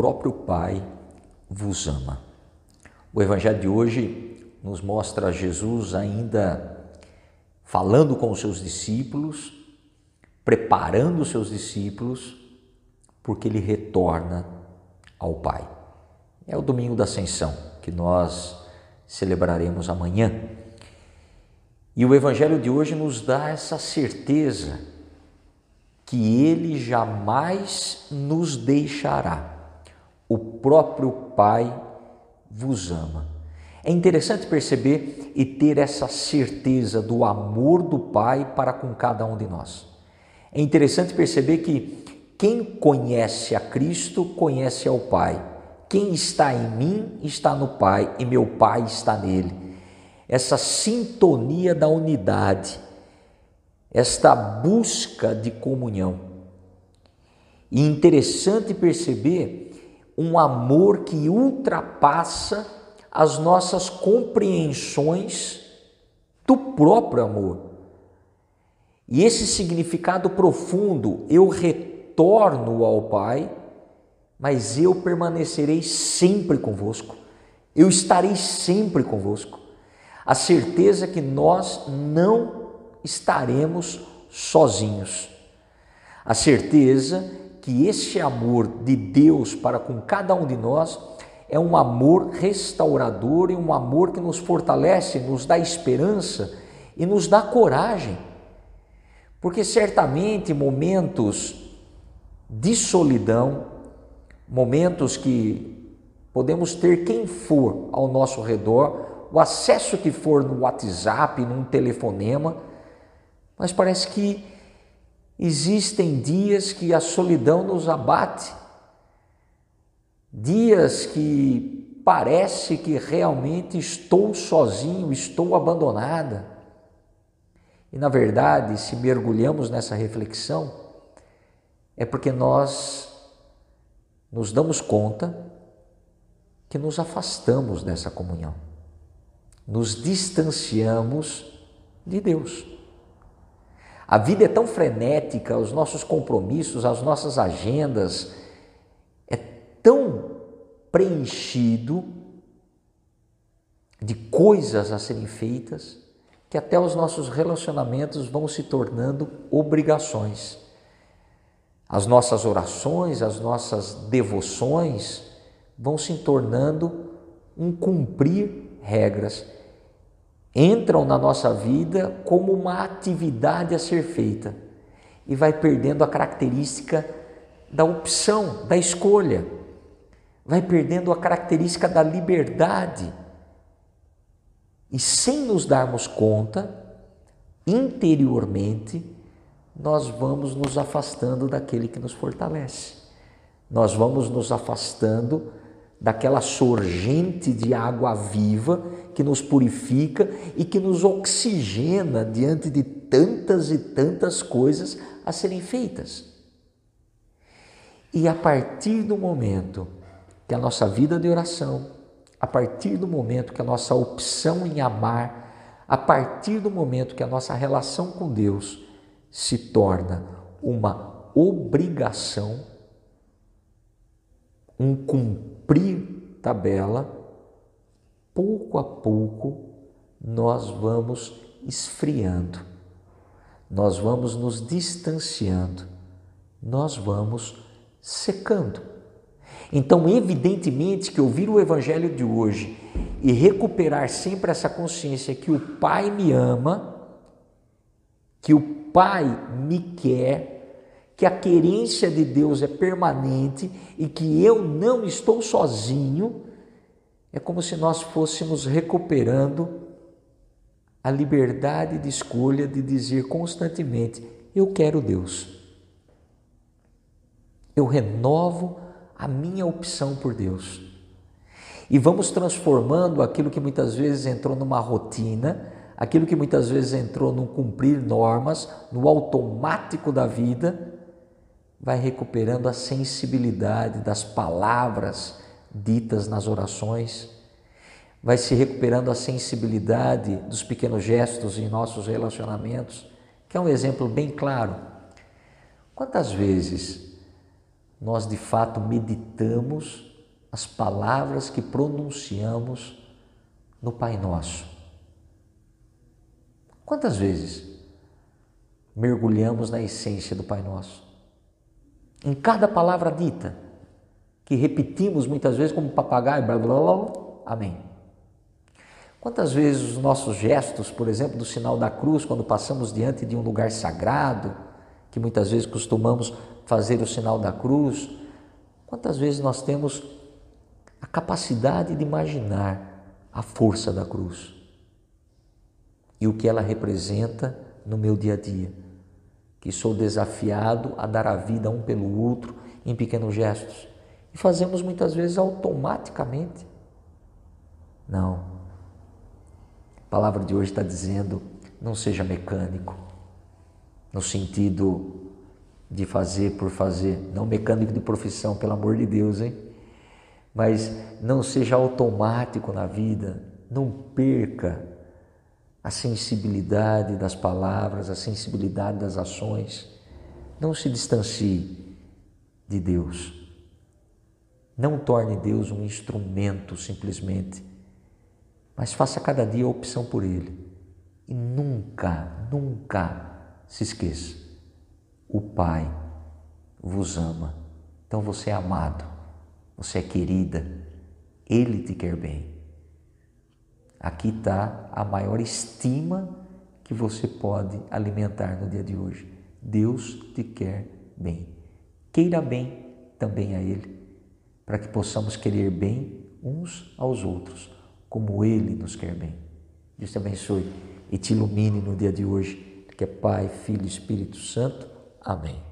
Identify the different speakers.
Speaker 1: próprio Pai vos ama. O Evangelho de hoje nos mostra Jesus ainda falando com os seus discípulos, preparando os seus discípulos, porque ele retorna ao Pai. É o domingo da Ascensão que nós celebraremos amanhã. E o Evangelho de hoje nos dá essa certeza que Ele jamais nos deixará. O próprio Pai vos ama. É interessante perceber e ter essa certeza do amor do Pai para com cada um de nós. É interessante perceber que quem conhece a Cristo conhece ao Pai. Quem está em mim está no Pai e meu Pai está nele. Essa sintonia da unidade, esta busca de comunhão. E interessante perceber um amor que ultrapassa as nossas compreensões do próprio amor. E esse significado profundo, eu retorno ao Pai mas eu permanecerei sempre convosco, eu estarei sempre convosco. A certeza que nós não estaremos sozinhos. A certeza que esse amor de Deus para com cada um de nós é um amor restaurador e um amor que nos fortalece, nos dá esperança e nos dá coragem. Porque certamente momentos de solidão, momentos que podemos ter quem for ao nosso redor, o acesso que for no WhatsApp, num telefonema, mas parece que existem dias que a solidão nos abate, dias que parece que realmente estou sozinho, estou abandonada. E na verdade, se mergulhamos nessa reflexão, é porque nós nos damos conta que nos afastamos dessa comunhão, nos distanciamos de Deus. A vida é tão frenética, os nossos compromissos, as nossas agendas, é tão preenchido de coisas a serem feitas que até os nossos relacionamentos vão se tornando obrigações. As nossas orações, as nossas devoções vão se tornando um cumprir regras. Entram na nossa vida como uma atividade a ser feita e vai perdendo a característica da opção, da escolha. Vai perdendo a característica da liberdade. E sem nos darmos conta, interiormente, nós vamos nos afastando daquele que nos fortalece. Nós vamos nos afastando daquela sorgente de água viva que nos purifica e que nos oxigena diante de tantas e tantas coisas a serem feitas. E a partir do momento que a nossa vida de oração, a partir do momento que a nossa opção em amar, a partir do momento que a nossa relação com Deus se torna uma obrigação, um cumprir tabela, pouco a pouco nós vamos esfriando, nós vamos nos distanciando, nós vamos secando. Então, evidentemente que ouvir o evangelho de hoje e recuperar sempre essa consciência que o Pai me ama, que o Pai me quer, que a querência de Deus é permanente e que eu não estou sozinho, é como se nós fôssemos recuperando a liberdade de escolha de dizer constantemente: Eu quero Deus. Eu renovo a minha opção por Deus. E vamos transformando aquilo que muitas vezes entrou numa rotina aquilo que muitas vezes entrou no cumprir normas, no automático da vida, vai recuperando a sensibilidade das palavras ditas nas orações, vai se recuperando a sensibilidade dos pequenos gestos em nossos relacionamentos, que é um exemplo bem claro. Quantas vezes nós de fato meditamos as palavras que pronunciamos no Pai Nosso. Quantas vezes mergulhamos na essência do Pai Nosso? Em cada palavra dita, que repetimos muitas vezes como papagaio, blá blá blá, amém. Quantas vezes os nossos gestos, por exemplo, do sinal da cruz, quando passamos diante de um lugar sagrado, que muitas vezes costumamos fazer o sinal da cruz, quantas vezes nós temos a capacidade de imaginar a força da cruz e o que ela representa no meu dia a dia, que sou desafiado a dar a vida um pelo outro em pequenos gestos e fazemos muitas vezes automaticamente. Não. A palavra de hoje está dizendo: não seja mecânico, no sentido de fazer por fazer, não mecânico de profissão, pelo amor de Deus, hein? Mas não seja automático na vida, não perca a sensibilidade das palavras, a sensibilidade das ações. Não se distancie de Deus. Não torne Deus um instrumento simplesmente, mas faça cada dia a opção por Ele. E nunca, nunca se esqueça: o Pai vos ama. Então você é amado, você é querida, Ele te quer bem. Aqui está a maior estima que você pode alimentar no dia de hoje. Deus te quer bem. Queira bem também a Ele, para que possamos querer bem uns aos outros, como Ele nos quer bem. Deus te abençoe e te ilumine no dia de hoje, que é Pai, Filho e Espírito Santo. Amém.